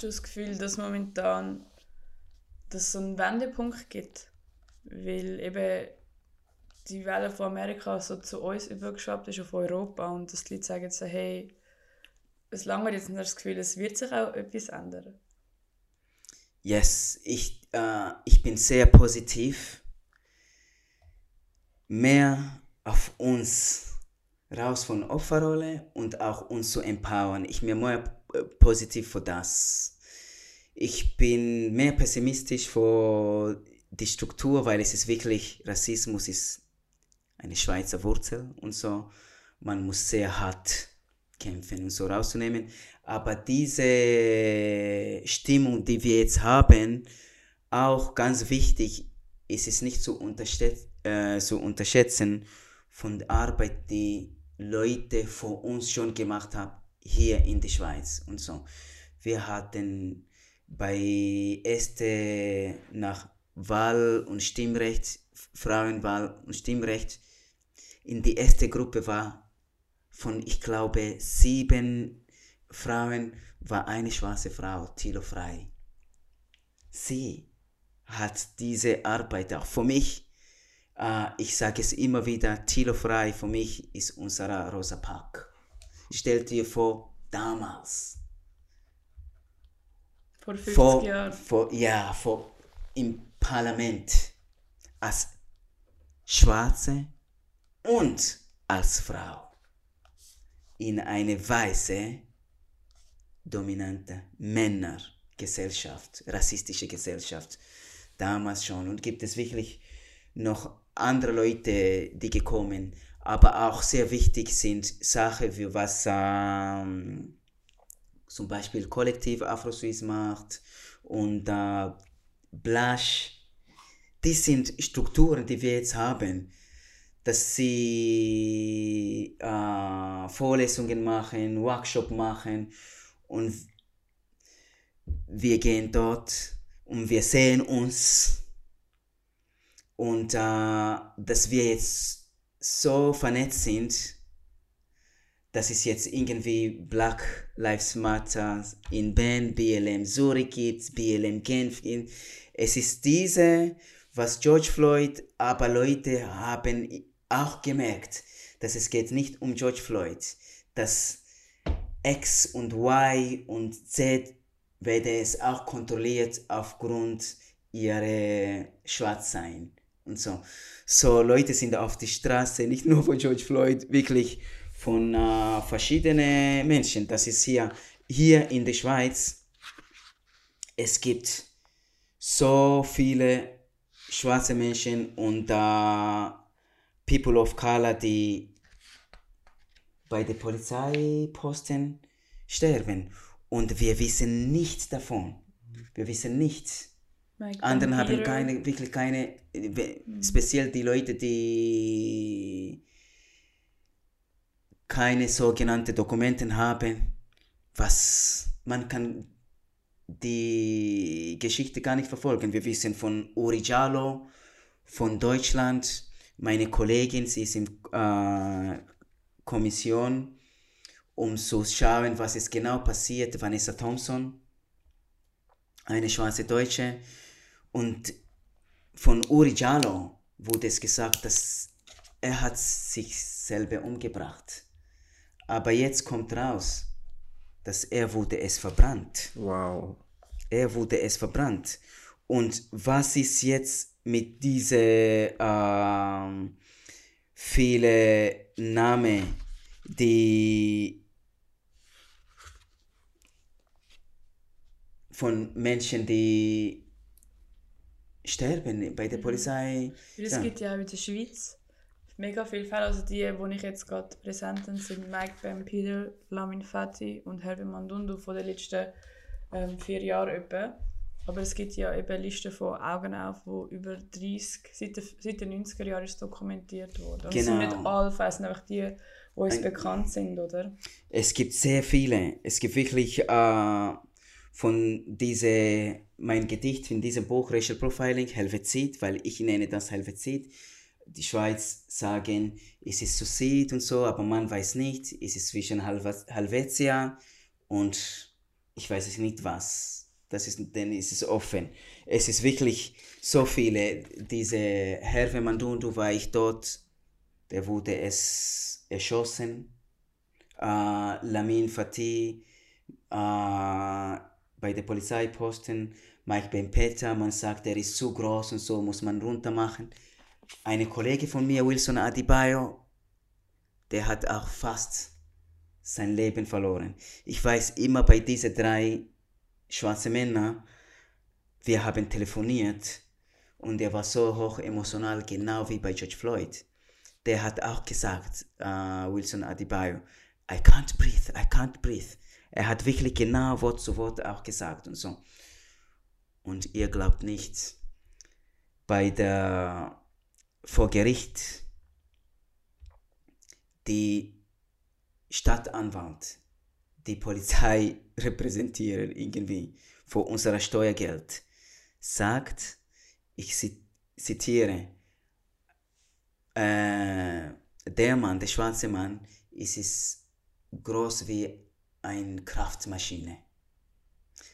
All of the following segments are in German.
Hast du das Gefühl, dass momentan dass es so einen Wendepunkt gibt? Weil eben die Welle von Amerika so zu uns übergeschwappt ist auf Europa und dass die Leute sagen so, hey, es lange jetzt nicht das Gefühl, es wird sich auch etwas ändern. Yes, ich, äh, ich bin sehr positiv. Mehr auf uns raus von Opferrolle und auch uns zu empowern. Ich bin mehr positiv für das. Ich bin mehr pessimistisch für die Struktur, weil es ist wirklich, Rassismus ist eine Schweizer Wurzel und so. Man muss sehr hart kämpfen und so rauszunehmen. Aber diese Stimmung, die wir jetzt haben, auch ganz wichtig, ist es nicht zu, unterschätzen, äh, zu unterschätzen von der Arbeit, die Leute vor uns schon gemacht haben, hier in der Schweiz und so. Wir hatten bei erste nach Wahl und Stimmrecht, Frauenwahl und Stimmrecht, in die erste Gruppe war von, ich glaube, sieben Frauen, war eine schwarze Frau, Tilo Frei. Sie hat diese Arbeit auch für mich, äh, ich sage es immer wieder, Tilo Frei für mich ist unser Rosa Park. Stell dir vor, damals. Vor 50 vor, Jahren. Vor, ja, vor, im Parlament als Schwarze und als Frau in eine weiße, dominante Männergesellschaft, rassistische Gesellschaft, damals schon. Und gibt es wirklich noch andere Leute, die gekommen, aber auch sehr wichtig sind Sachen wie was ähm, zum Beispiel Kollektiv Afro-Suisse macht und äh, Blush. Die sind Strukturen, die wir jetzt haben dass sie äh, Vorlesungen machen, Workshop machen und wir gehen dort und wir sehen uns und äh, dass wir jetzt so vernetzt sind, dass es jetzt irgendwie Black Lives Matter in Bern, BLM Zurich gibt, BLM Genf. Es ist diese, was George Floyd, aber Leute haben auch gemerkt, dass es geht nicht um George Floyd, dass X und Y und Z werde es auch kontrolliert aufgrund ihrer Schwarzsein und so. So Leute sind auf die Straße, nicht nur von George Floyd, wirklich von äh, verschiedenen Menschen. Das ist hier, hier in der Schweiz. Es gibt so viele schwarze Menschen und äh, People of Color, die bei der Polizeiposten sterben. Und wir wissen nichts davon. Wir wissen nichts. Anderen haben keine, wirklich keine, mhm. speziell die Leute, die keine sogenannten Dokumente haben, was man kann die Geschichte gar nicht verfolgen. Wir wissen von Uri Jallo, von Deutschland, meine Kollegin, sie ist in äh, Kommission, um zu schauen, was ist genau passiert. Vanessa Thompson, eine schwarze Deutsche. Und von Uri Jallo wurde es gesagt, dass er hat sich selber umgebracht. Aber jetzt kommt raus, dass er wurde es verbrannt. Wow. Er wurde es verbrannt. Und was ist jetzt mit diesen ähm, vielen Namen, die von Menschen, die sterben bei der mhm. Polizei. Ja. gibt ja in der Schweiz mega viele Fälle. Also die, die ich jetzt gerade präsent bin, sind Mike Vampire, Lamin Fati und Herbie Mandundu von den letzten ähm, vier Jahren etwa. Aber es gibt ja eben Listen von Augen auf, wo über 30, seit, seit den 90er Jahren ist dokumentiert wurde. Und genau. es sind nicht alle Fälle, sind einfach die, die uns Ein, bekannt sind, oder? Es gibt sehr viele. Es gibt wirklich äh, von diese mein Gedicht in diesem Buch Racial Profiling, Helvezit, weil ich nenne das Helvezit. Die Schweiz sagen, es ist Suicid und so, aber man weiß nicht, es ist zwischen Helvetia und ich weiß es nicht was. Das ist, dann ist offen. Es ist wirklich so viele. Diese Hervé Mandundu war ich dort, der wurde es erschossen. Äh, Lamin Fatih äh, bei der Polizeiposten. Mike Ben Peter, man sagt, er ist zu groß und so, muss man runter machen. Eine Kollege von mir, Wilson Adibayo, der hat auch fast sein Leben verloren. Ich weiß immer bei diesen drei schwarzen Männern, wir haben telefoniert und er war so hoch emotional, genau wie bei George Floyd. Der hat auch gesagt, uh, Wilson Adibayo, I can't breathe, I can't breathe. Er hat wirklich genau Wort zu Wort auch gesagt und so. Und ihr glaubt nicht, bei der vor Gericht die Stadtanwalt, die Polizei repräsentieren irgendwie vor unserer Steuergeld, sagt, ich zitiere, äh, der Mann, der schwarze Mann, ist es groß wie eine Kraftmaschine.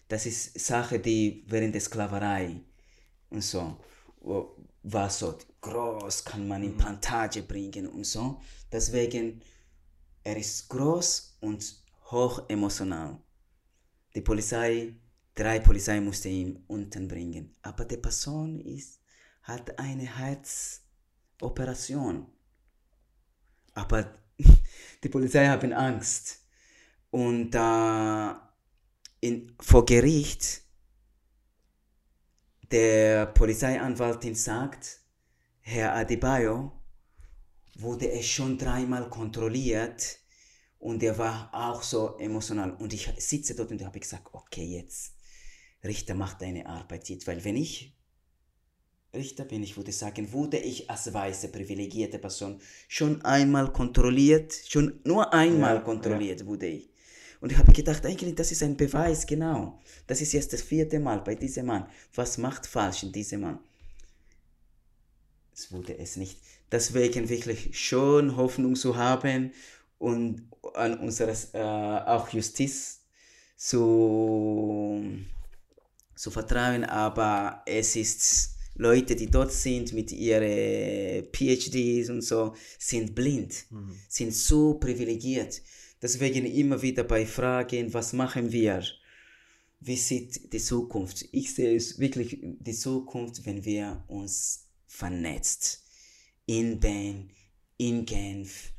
Das ist Sache, die während der Sklaverei und so war so groß, kann man in mhm. Plantage bringen und so. Deswegen, er ist groß und hoch emotional. Die Polizei, drei Polizei musste ihn unten bringen. Aber die Person ist, hat eine Herzoperation. Aber die Polizei haben Angst. Und äh, in, vor Gericht der Polizeianwaltin sagt, Herr Adebayo wurde es schon dreimal kontrolliert und er war auch so emotional. Und ich sitze dort und habe gesagt, okay, jetzt, Richter, mach deine Arbeit jetzt. Weil wenn ich Richter bin, ich würde sagen, wurde ich als weiße, privilegierte Person schon einmal kontrolliert, schon nur einmal ja, kontrolliert ja. wurde ich. Und ich habe gedacht, eigentlich, das ist ein Beweis, genau. Das ist jetzt das vierte Mal bei diesem Mann. Was macht falsch in diesem Mann? Es wurde es nicht. Deswegen wirklich schon Hoffnung zu haben und an unsere äh, auch Justiz zu, zu vertrauen. Aber es ist Leute, die dort sind mit ihren PhDs und so, sind blind, mhm. sind so privilegiert Deswegen immer wieder bei Fragen, was machen wir? Wie sieht die Zukunft? Ich sehe es wirklich die Zukunft, wenn wir uns vernetzt. In Bern, in Genf,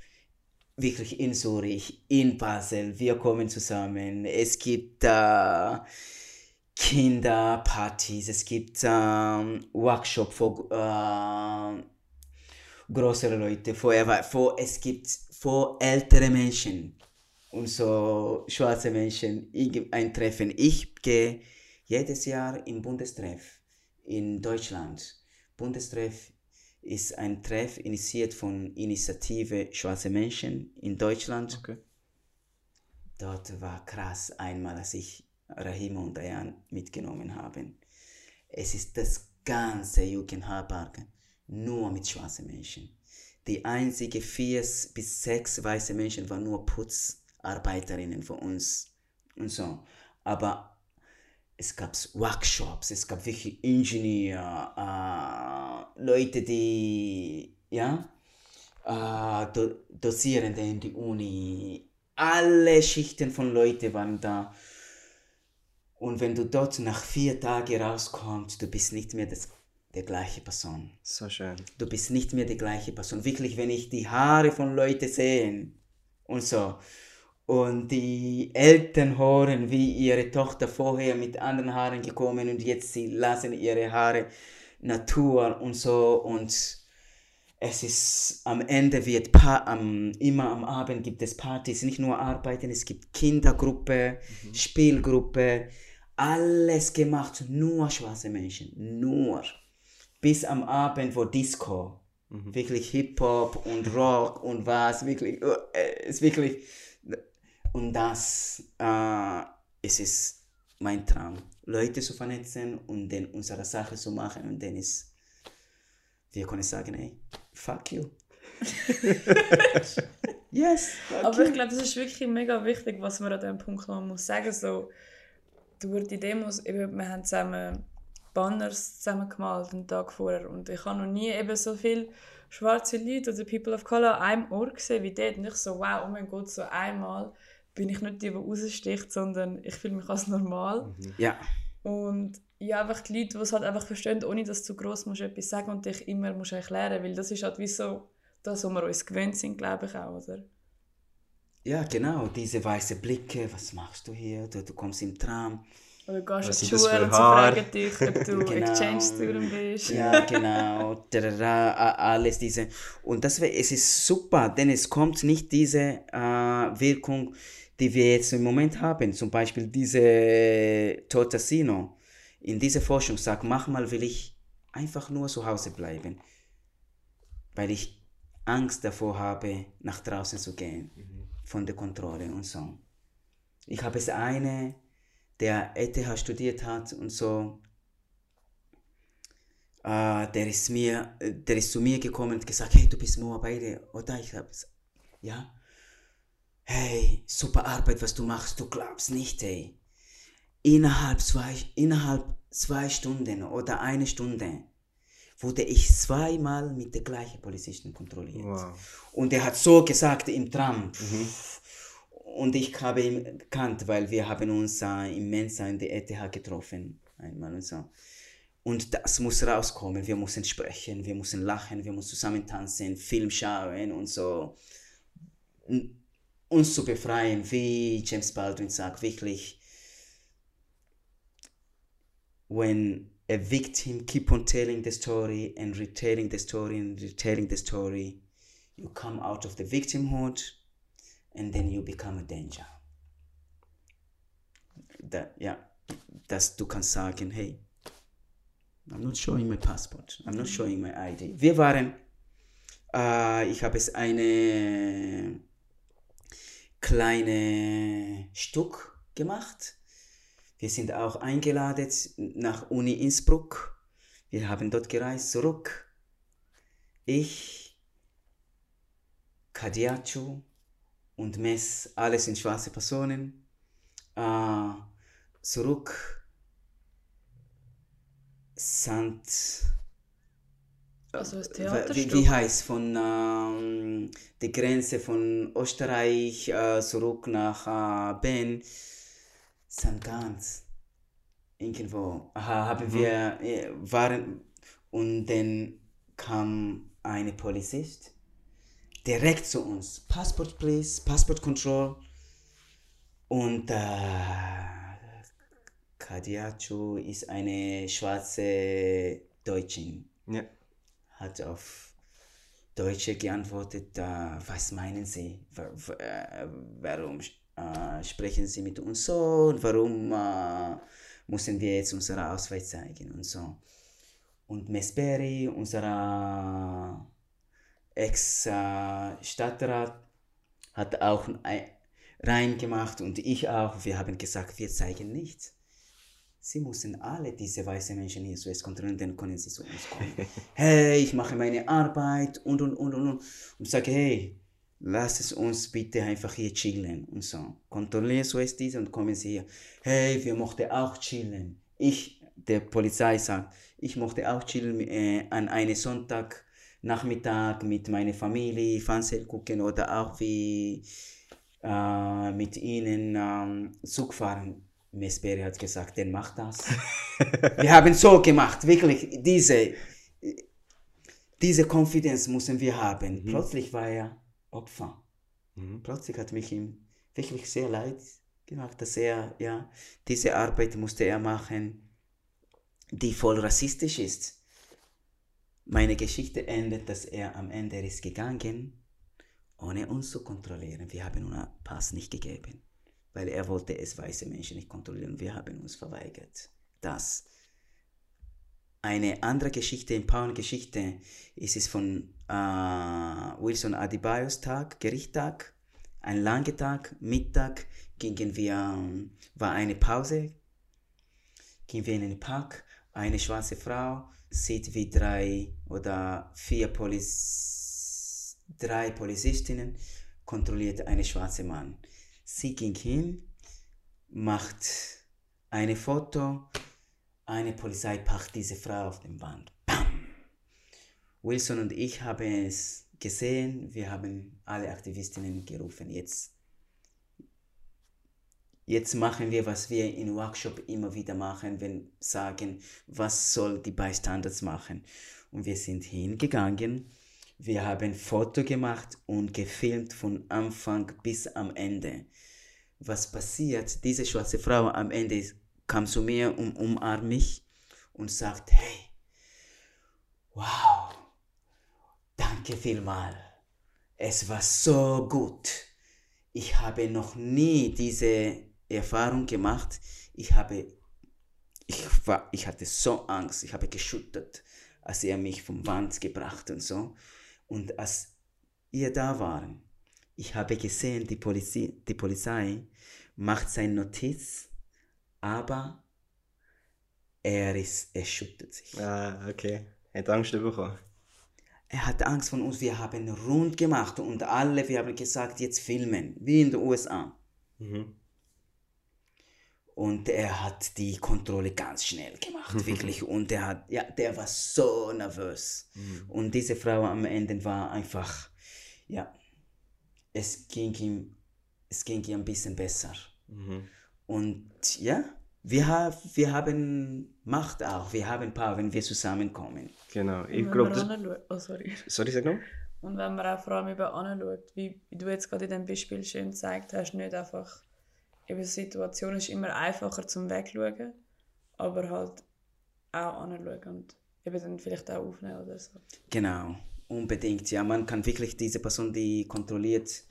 wirklich in Zürich, in Basel. Wir kommen zusammen. Es gibt äh, Kinderpartys, es gibt äh, Workshops für äh, größere Leute, für, für, es gibt für ältere Menschen und so schwarze Menschen ein Treffen. Ich gehe jedes Jahr in Bundestreff in Deutschland. Bundestreff ist ein Treff initiiert von Initiative Schwarze Menschen in Deutschland. Okay. Dort war krass einmal, als ich Rahima und Dayan mitgenommen habe. Es ist das ganze Jugendherberg nur mit schwarzen Menschen. Die einzige vier bis sechs weiße Menschen waren nur Putz Arbeiterinnen von uns und so. Aber es gab Workshops, es gab wirklich Ingenieure, äh, Leute, die, ja, äh, Do Dozierende in die Uni, alle Schichten von Leuten waren da. Und wenn du dort nach vier Tagen rauskommst, du bist nicht mehr das, der gleiche Person. So schön. Du bist nicht mehr die gleiche Person. Wirklich, wenn ich die Haare von Leuten sehe und so, und die Eltern hören, wie ihre Tochter vorher mit anderen Haaren gekommen und jetzt sie lassen ihre Haare Natur und so und es ist am Ende wird pa am, immer am Abend gibt es Partys, nicht nur Arbeiten, es gibt Kindergruppe, mhm. Spielgruppe, alles gemacht, nur schwarze Menschen, nur. Bis am Abend, wo Disco, mhm. wirklich Hip-Hop und Rock und was, wirklich, äh, ist wirklich und das äh, ist es mein Traum, Leute zu vernetzen und dann unsere Sache zu machen und dann ist, wir können sagen, hey, fuck you. yes. Fuck Aber you. ich glaube, das ist wirklich mega wichtig, was man an diesem Punkt noch muss sagen. So, durch die Demos, eben, wir haben zusammen Banners zusammen gemalt einen Tag vorher und ich habe noch nie eben so viele schwarze Leute oder People of Color an einem Ort gesehen wie dort. Und ich so, wow, oh mein Gott, so einmal bin ich nicht die, die raussticht, sondern ich fühle mich als normal. Mhm. Ja. Und ja, einfach die Leute, die es halt einfach verstehen, ohne dass du zu gross musst etwas sagen und dich immer musst erklären, weil das ist halt wie so das, was wir uns gewöhnt sind, glaube ich auch, oder? Ja, genau, diese weißen Blicke, was machst du hier? Du, du kommst im Tram. Oder gehst was in die Schule und sie fragen dich, ob du genau. Exchange-Student bist. Ja, genau. alles diese. Und das, es ist super, denn es kommt nicht diese äh, Wirkung, die wir jetzt im Moment haben. Zum Beispiel diese Totasino. In dieser Forschung sagt, manchmal will ich einfach nur zu Hause bleiben, weil ich Angst davor habe, nach draußen zu gehen, mhm. von der Kontrolle und so. Ich habe es eine, der ETH studiert hat und so, äh, der, ist mir, der ist zu mir gekommen und gesagt, hey, du bist Moabite, oder? Ich habe es, ja. Hey, super Arbeit, was du machst, du glaubst nicht, hey. Innerhalb zwei, innerhalb zwei Stunden oder eine Stunde wurde ich zweimal mit der gleichen Polizisten kontrolliert. Wow. Und er hat so gesagt im Tram. Mhm. Und ich habe ihn gekannt, weil wir haben uns äh, im Mensa in der ETH getroffen. Einmal und so. Und das muss rauskommen. Wir müssen sprechen, wir müssen lachen, wir müssen zusammen tanzen, Film schauen und so. Uns zu befreien, wie James Baldwin sagt, wirklich. When a victim keep on telling the story and retelling the story and retelling the story, you come out of the victimhood and then you become a danger. That, ja, dass du kannst sagen, hey, I'm not showing my passport, I'm not showing my ID. Wir waren, äh, ich habe es eine kleine Stück gemacht wir sind auch eingeladen nach Uni Innsbruck. Wir haben dort gereist, zurück. Ich, Kadiachu und Mess, alle sind schwarze Personen. Äh, zurück Sant. Also das Theaterstück? Wie, wie heißt von ähm, der Grenze von Österreich äh, zurück nach äh, Ben St. Ganz. Irgendwo haben mhm. wir, äh, waren, und dann kam eine Polizist direkt zu uns. Passport, please, Passport Control. Und äh, Kadiachu ist eine schwarze Deutschin. Ja. Hat auf Deutsche geantwortet, äh, was meinen Sie? Äh, warum äh, sprechen Sie mit uns so und warum äh, müssen wir jetzt unseren Ausweis zeigen und so. Und Mesperi, unser Ex-Stadtrat, hat auch reingemacht und ich auch. Wir haben gesagt, wir zeigen nichts. Sie müssen alle diese weißen Menschen hier zuerst kontrollieren, dann können sie zu uns kommen. hey, ich mache meine Arbeit und und und und. Und sage, hey, lass es uns bitte einfach hier chillen und so. Kontrollieren so ist dies und kommen sie hier. Hey, wir möchten auch chillen. Ich, der Polizei sagt, ich möchte auch chillen äh, an einem Sonntagnachmittag mit meiner Familie, Fernsehen gucken oder auch wie äh, mit ihnen ähm, Zug fahren. Mesperi hat gesagt, dann mach das. wir haben so gemacht, wirklich, diese, diese Confidence müssen wir haben. Mhm. Plötzlich war er Opfer. Mhm. Plötzlich hat mich ihm wirklich sehr leid gemacht, dass er, ja, diese Arbeit musste er machen, die voll rassistisch ist. Meine Geschichte endet, dass er am Ende ist gegangen, ohne uns zu kontrollieren. Wir haben einen Pass nicht gegeben, weil er wollte es weiße Menschen nicht kontrollieren. Wir haben uns verweigert. Das eine andere Geschichte, Empowerment-Geschichte, ist es von äh, Wilson Adebayos Tag, Gerichttag, ein langer Tag, Mittag gingen wir, war eine Pause, gingen wir in den Park, eine schwarze Frau sieht wie drei oder vier Poliz drei Polizistinnen kontrolliert einen schwarzen Mann. Sie ging hin, macht Eine Foto, eine Polizei packt diese Frau auf den Wand. Bam! Wilson und ich haben es gesehen, wir haben alle Aktivistinnen gerufen, jetzt Jetzt machen wir, was wir in Workshop immer wieder machen, wenn sagen, was soll die Bystanders machen. Und wir sind hingegangen, wir haben Foto gemacht und gefilmt von Anfang bis am Ende. Was passiert? Diese schwarze Frau am Ende kam zu mir und umarmt mich und sagt, hey, wow, danke vielmal. Es war so gut. Ich habe noch nie diese Erfahrung gemacht. Ich habe, ich war, ich hatte so Angst, ich habe geschüttert, als er mich vom Wand gebracht und so. Und als ihr da waren, ich habe gesehen, die Polizei, die Polizei macht seine Notiz, aber er ist, er schüttet sich. Ah, okay. Er hat Angst bekommen. Er hat Angst von uns. Wir haben rund gemacht und alle, wir haben gesagt, jetzt filmen, wie in den USA. Mhm. Und er hat die Kontrolle ganz schnell gemacht, wirklich. Und er hat, ja, der war so nervös. Mhm. Und diese Frau am Ende war einfach, ja, es ging ihm, es ging ihm ein bisschen besser. Mhm. Und ja, wir, wir haben Macht auch, wir haben Power, wenn wir zusammenkommen. Genau, ich glaube, das... Oh, sorry. Sorry, sag noch. Und wenn man auch vor allem über anschaut, wie, wie du jetzt gerade in dem Beispiel schön gezeigt hast, nicht einfach eben die Situation ist immer einfacher zum Wegschauen, aber halt auch anschauen und eben dann vielleicht auch aufnehmen oder so. Genau, unbedingt. Ja, man kann wirklich diese Person, die kontrolliert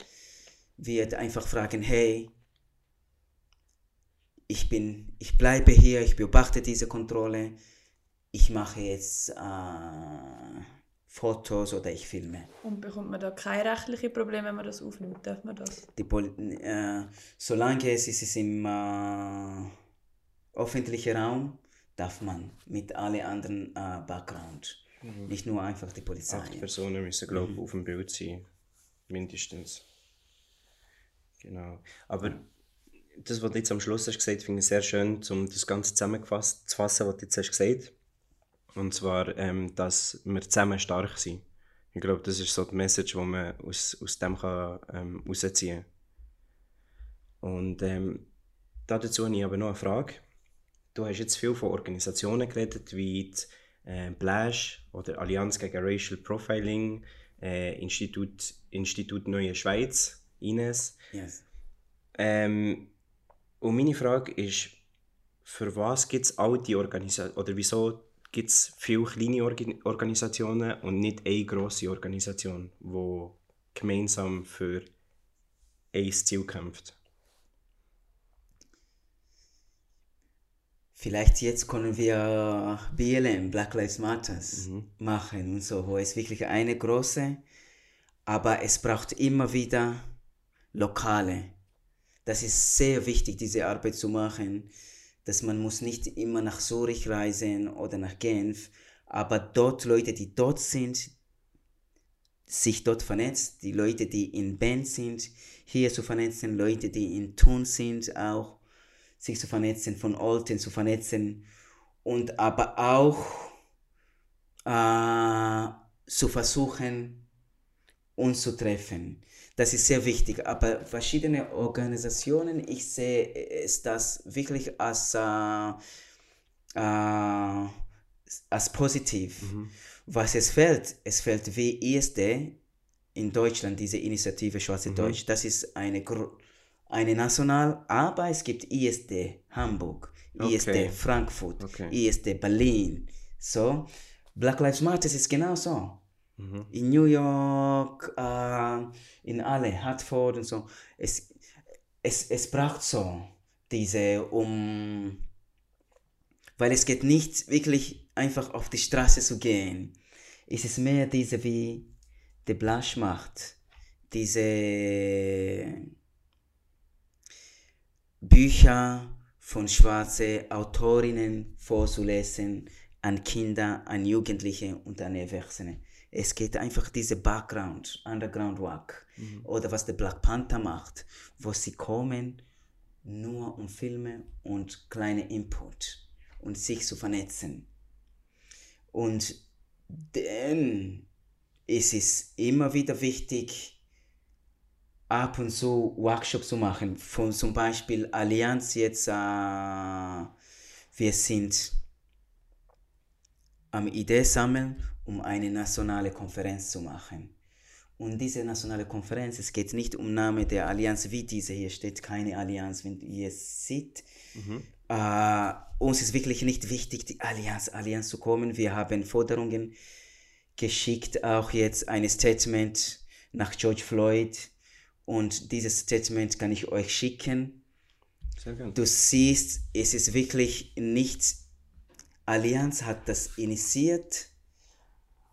wird, einfach fragen, hey, ich bin, ich bleibe hier, ich beobachte diese Kontrolle, ich mache jetzt äh, Fotos oder ich filme. Und bekommt man da keine rechtlichen Probleme, wenn man das aufnimmt? Darf man das? Die Pol äh, solange es ist im äh, öffentlichen Raum, darf man mit allen anderen äh, Background. Mhm. Nicht nur einfach die Polizei. Acht Personen müssen, glaube ich, mhm. auf dem Bild sein. Mindestens. Genau. Aber das, was du jetzt am Schluss hast gesagt, finde ich sehr schön, um das Ganze zusammengefasst zu fassen, was du jetzt hast gesagt und zwar, ähm, dass wir zusammen stark sind. Ich glaube, das ist so die Message, die man aus, aus dem kann, ähm, rausziehen kann. Und ähm, dazu habe ich aber noch eine Frage. Du hast jetzt viel von Organisationen geredet, wie die äh, Blash oder Allianz gegen Racial Profiling, äh, Institut, Institut Neue Schweiz, Ines. Yes. Ähm, und meine Frage ist, für was gibt es all die Organisationen, oder wieso gibt es viele kleine Organ Organisationen und nicht eine grosse Organisation, die gemeinsam für ein Ziel kämpft. Vielleicht jetzt können wir BLM, Black Lives Matter, mhm. machen und so, wo es wirklich eine große, aber es braucht immer wieder lokale. Das ist sehr wichtig, diese Arbeit zu machen dass man muss nicht immer nach Zurich reisen oder nach Genf, aber dort Leute, die dort sind, sich dort vernetzt, die Leute, die in Band sind, hier zu vernetzen, Leute, die in Tun sind, auch sich zu vernetzen, von Olten zu vernetzen und aber auch äh, zu versuchen, uns zu treffen. Das ist sehr wichtig. Aber verschiedene Organisationen, ich sehe es das wirklich als, äh, äh, als positiv. Mhm. Was es fällt, es fällt wie ISD in Deutschland, diese Initiative Schwarze mhm. Deutsch. Das ist eine, eine national, aber es gibt ISD Hamburg, okay. ISD Frankfurt, okay. ISD Berlin. So, Black Lives Matter ist genauso. Mhm. In New York, äh, in alle, Hartford und so. Es, es, es braucht so diese, um, weil es geht nicht wirklich einfach auf die Straße zu gehen. Es ist mehr diese, wie der Blush macht, diese Bücher von schwarzen Autorinnen vorzulesen an Kinder, an Jugendliche und an Erwachsene. Es geht einfach diese Background, Underground Work mhm. oder was der Black Panther macht, wo sie kommen, nur um Filme und kleine Input und sich zu vernetzen. Und dann ist es immer wieder wichtig, ab und zu Workshops zu machen. Von zum Beispiel Allianz jetzt, äh, wir sind am Idee sammeln, um eine nationale Konferenz zu machen. Und diese nationale Konferenz, es geht nicht um Name der Allianz wie diese, hier steht keine Allianz, wenn ihr es seht. Äh, uns ist wirklich nicht wichtig, die Allianz, Allianz zu kommen. Wir haben Forderungen geschickt, auch jetzt ein Statement nach George Floyd. Und dieses Statement kann ich euch schicken. Sehr gerne. Du siehst, es ist wirklich nicht, Allianz hat das initiiert,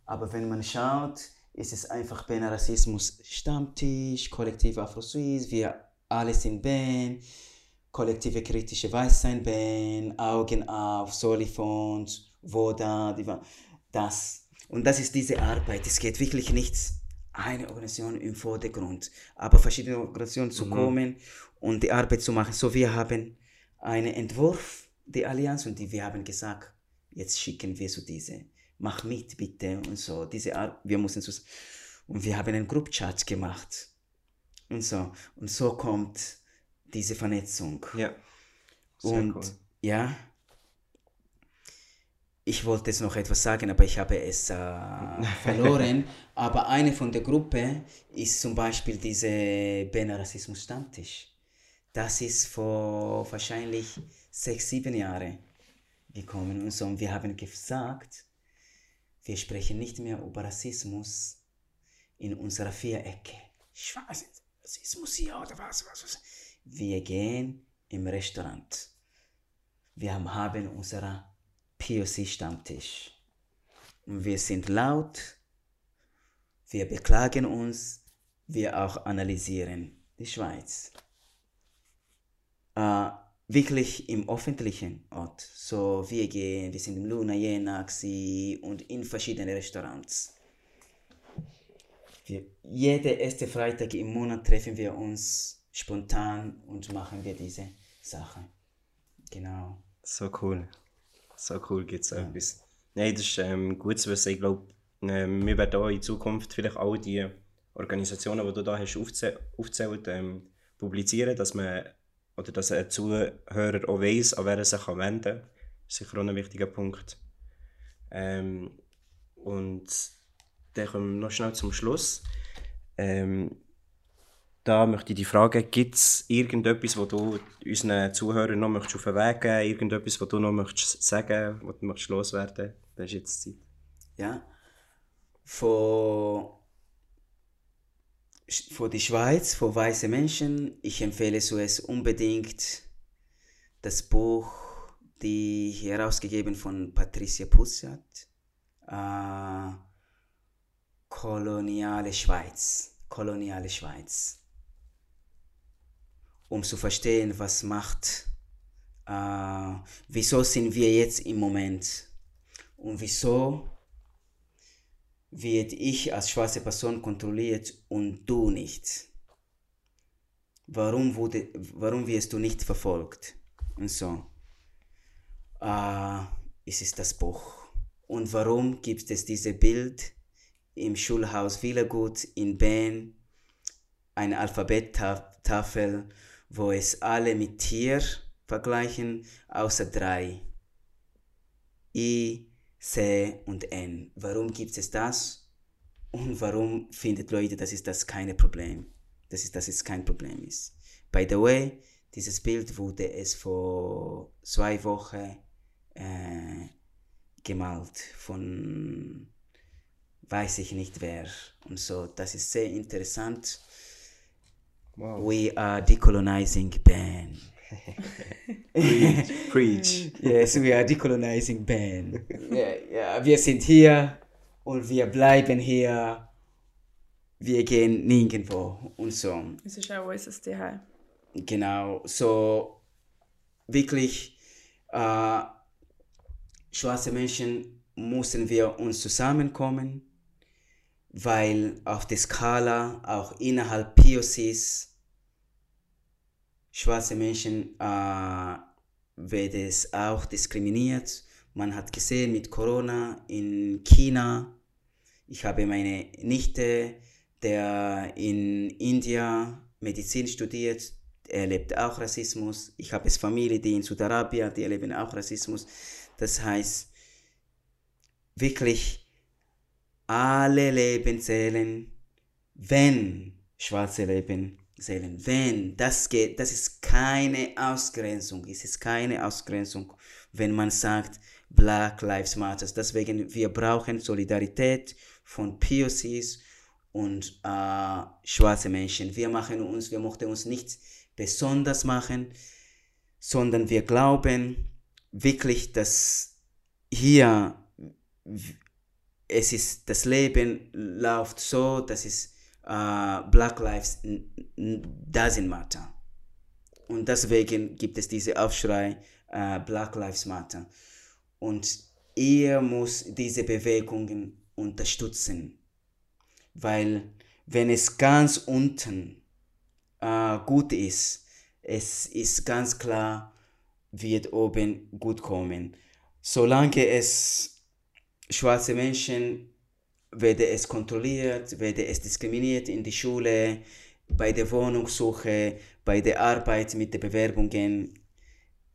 aber wenn man schaut, ist es einfach Berner Rassismus Stammtisch, Kollektiv Afro-Suisse, wir alle sind Ben, kollektive kritische Weißsein Ben, Augen auf, Solifont, Voda, das. Und das ist diese Arbeit. Es geht wirklich nicht eine Organisation im Vordergrund, aber verschiedene Organisationen zu kommen und die Arbeit zu machen. So, wir haben einen Entwurf der Allianz und die, wir haben gesagt, jetzt schicken wir so diese, mach mit bitte und so. Diese Ar wir müssen so, und wir haben einen Group-Chat gemacht und so. Und so kommt diese Vernetzung. Ja. Sehr Und cool. ja, ich wollte jetzt noch etwas sagen, aber ich habe es äh, verloren. aber eine von der Gruppe ist zum Beispiel diese Berner Rassismus Stammtisch. Das ist vor wahrscheinlich sechs, sieben Jahren gekommen und so. Und wir haben gesagt, wir sprechen nicht mehr über Rassismus in unserer Vierecke. Schwarz, Rassismus hier oder was, was, was. Wir gehen im Restaurant. Wir haben, haben unseren POC-Stammtisch. Und wir sind laut, wir beklagen uns, wir auch analysieren die Schweiz. Äh, wirklich im öffentlichen Ort. So, wir gehen, wir sind im Luna Jena gsi und in verschiedenen Restaurants. Wir, jede erste Freitag im Monat treffen wir uns spontan und machen wir diese Sache. Genau. So cool. So cool gibt es etwas. Nein, das ist ähm, gut zu wissen. Ich glaube, ähm, wir werden auch in Zukunft vielleicht all die Organisationen, die du da hast aufzäh aufzählt, ähm, publizieren, dass man oder dass ein Zuhörer auch weiss, an wen er sich wenden kann. Das ist sicher auch ein wichtiger Punkt. Ähm, und dann kommen wir noch schnell zum Schluss. Ähm, da möchte ich dich fragen, gibt es irgendetwas, was du unseren Zuhörern noch möchtest auf den Weg geben Irgendetwas, was du noch möchtest sagen was du möchtest loswerden Das ist jetzt Zeit. Ja. Von, von der Schweiz, von weißen Menschen, ich empfehle es unbedingt das Buch, die herausgegeben von Patricia Pussat, äh, Koloniale Schweiz. Koloniale Schweiz. Um zu verstehen, was macht, äh, wieso sind wir jetzt im Moment und wieso wird ich als schwarze Person kontrolliert und du nicht? Warum, wurde, warum wirst du nicht verfolgt? Und so. Äh, es ist das Buch. Und warum gibt es dieses Bild im Schulhaus Villagut in Bern, eine Alphabettafel, wo es alle mit Tier vergleichen, außer drei. I, C und N. Warum gibt es das? Und warum findet Leute, dass es das keine Problem, dass es, dass es kein Problem ist? By the way, dieses Bild wurde es vor zwei Wochen äh, gemalt von weiß ich nicht wer und so. Das ist sehr interessant. Wow. We are decolonizing Ben. Preach. Yes, we are decolonizing Ben. ja, ja, wir sind hier und wir bleiben hier. Wir gehen nirgendwo und so. Es ist auch unser Zuhause. Genau, so wirklich äh, schwarze Menschen müssen wir uns zusammenkommen, weil auf der Skala auch innerhalb POCs schwarze Menschen äh, werden es auch diskriminiert. Man hat gesehen mit Corona in China. Ich habe meine Nichte, der in India Medizin studiert, erlebt auch Rassismus. Ich habe es Familie, die in Saudi-Arabien, die erleben auch Rassismus. Das heißt, wirklich alle Leben zählen, wenn schwarze Leben zählen. Wenn, das geht, das ist keine Ausgrenzung. Es ist keine Ausgrenzung, wenn man sagt, Black Lives Matter. Deswegen, wir brauchen Solidarität von POCs und äh, schwarze Menschen. Wir machen uns, wir möchten uns nicht besonders machen, sondern wir glauben wirklich, dass hier es ist, das Leben läuft so, dass es uh, Black Lives doesn't matter. Und deswegen gibt es diese Aufschrei uh, Black Lives Matter. Und ihr muss diese Bewegungen unterstützen, weil wenn es ganz unten uh, gut ist, es ist ganz klar, wird oben gut kommen. Solange es schwarze Menschen werde es kontrolliert, werde es diskriminiert in die Schule, bei der Wohnungssuche, bei der Arbeit mit den Bewerbungen.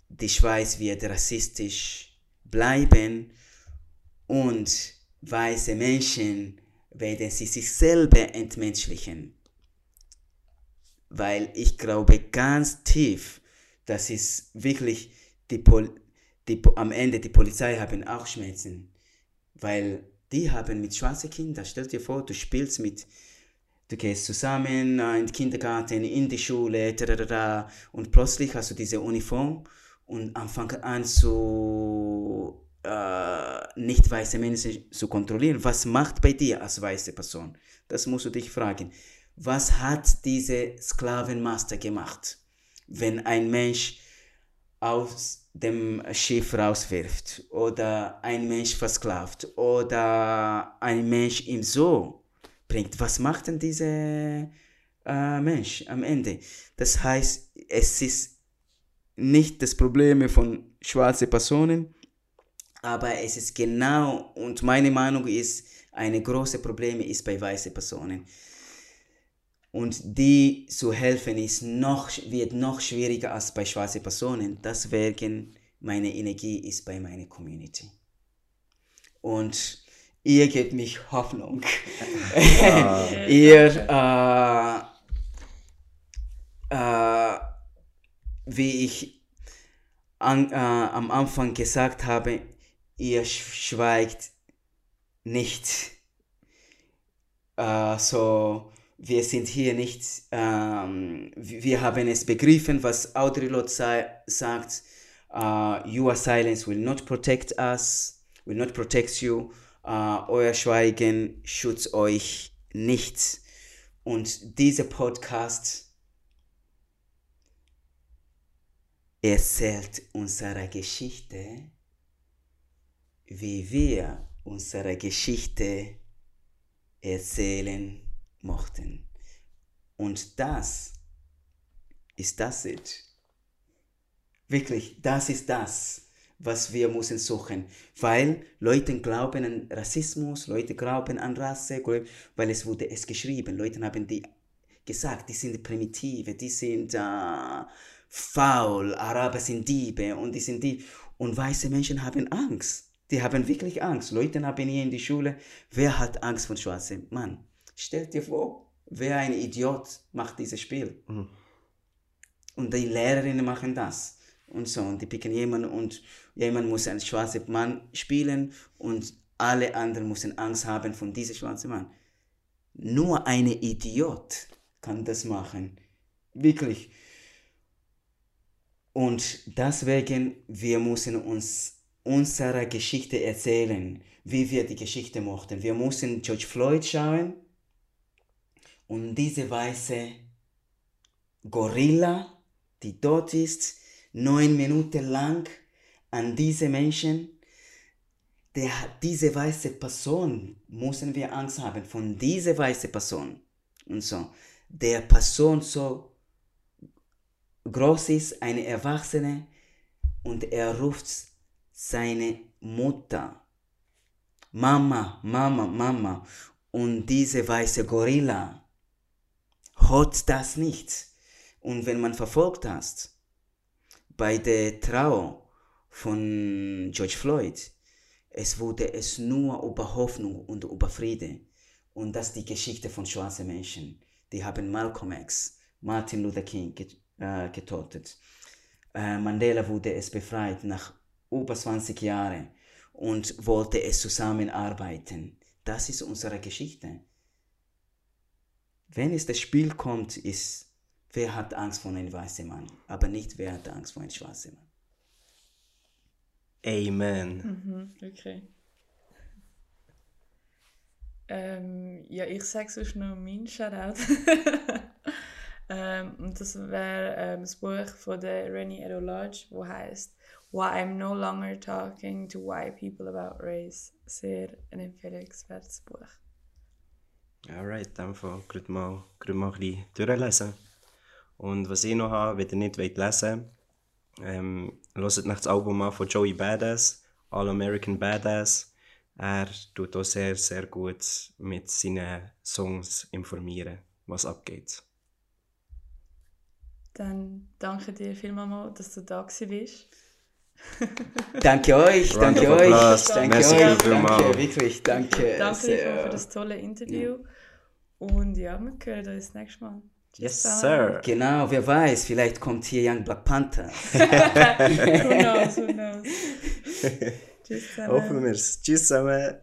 Die Schweiz wird rassistisch bleiben und weiße Menschen werden sie sich selber entmenschlichen. Weil ich glaube ganz tief, dass es wirklich die, Pol die am Ende die Polizei haben auch Schmerzen. Weil die haben mit schwarzen Kindern, stell dir vor, du spielst mit, du gehst zusammen in den Kindergarten, in die Schule, tadadada, und plötzlich hast du diese Uniform und anfangen an zu äh, nicht weiße Menschen zu kontrollieren. Was macht bei dir als weiße Person? Das musst du dich fragen. Was hat diese Sklavenmaster gemacht, wenn ein Mensch aus dem Schiff rauswirft oder ein Mensch versklavt oder ein Mensch ihm so bringt. Was macht denn dieser äh, Mensch am Ende? Das heißt, es ist nicht das Problem von schwarzen Personen, aber es ist genau, und meine Meinung ist, eine große Problem ist bei weißen Personen. Und die zu helfen ist noch, wird noch schwieriger als bei schwarzen Personen. Deswegen meine Energie ist bei meiner Community. Und ihr gebt mich Hoffnung. Ah. ihr, äh, äh, wie ich an, äh, am Anfang gesagt habe, ihr schweigt nicht. Äh, so wir sind hier nicht, ähm, wir haben es begriffen, was Audre sagt, uh, your silence will not protect us, will not protect you, uh, euer Schweigen schützt euch nicht. Und dieser Podcast erzählt unsere Geschichte, wie wir unsere Geschichte erzählen mochten. Und das ist das it. Wirklich, das ist das, was wir müssen suchen. Weil Leute glauben an Rassismus, Leute glauben an Rasse, weil es wurde es geschrieben. Leute haben die gesagt, die sind primitive, die sind uh, faul, Araber sind Diebe und die sind die. Und weiße Menschen haben Angst. Die haben wirklich Angst. Leute haben hier in die Schule, wer hat Angst vor schwarzen Mann? Stell dir vor, wer ein Idiot macht dieses Spiel. Mhm. Und die Lehrerinnen machen das. Und so, und die picken jemanden und jemand muss einen schwarzen Mann spielen und alle anderen müssen Angst haben von diesem schwarzen Mann. Nur ein Idiot kann das machen. Wirklich. Und deswegen, wir müssen uns unsere Geschichte erzählen, wie wir die Geschichte mochten. Wir müssen George Floyd schauen, und diese weiße Gorilla, die dort ist, neun Minuten lang an diese Menschen, der, diese weiße Person, müssen wir Angst haben von dieser weißen Person. Und so, der Person so groß ist, eine Erwachsene, und er ruft seine Mutter. Mama, Mama, Mama. Und diese weiße Gorilla hört das nicht. Und wenn man verfolgt hast, bei der Trauer von George Floyd, es wurde es nur über Hoffnung und über Friede. Und das ist die Geschichte von schwarzen Menschen. Die haben Malcolm X, Martin Luther King äh, getötet. Äh, Mandela wurde es befreit nach über 20 Jahren und wollte es zusammenarbeiten. Das ist unsere Geschichte. Wenn es das Spiel kommt, ist, wer hat Angst vor einem weißen Mann, aber nicht wer hat Angst vor einem schwarzen Mann. Amen. Mhm, okay. Ähm, ja, ich sage sonst noch meinen Shoutout. ähm, und das wäre ähm, das Buch von der Rennie Edo Lodge, wo heißt Why I'm No Longer Talking to White People About Race. Sehr ein empfehlenswertes Buch. Alright, in dem Fall gerade mal, gerade mal ein bisschen durchlesen. Und was ich noch habe, wenn ihr nicht wollt lesen wollt, ähm, hört das Album an von Joey Badass, All American Badass. Er tut auch sehr, sehr gut mit seinen Songs informieren, was abgeht. Dann danke dir vielmals, dass du da bist. Danke euch, Round danke of euch, applause. danke Merci euch, danke, wirklich, danke. Danke sehr. Für das tolle Interview. Und ja, wir hören uns das nächste Mal. Tschüss Yes, sir. Genau, wer weiß, vielleicht kommt hier Young Black Panther. Who knows, who knows. Tschüss zusammen. Hoffen wir es. Tschüss zusammen.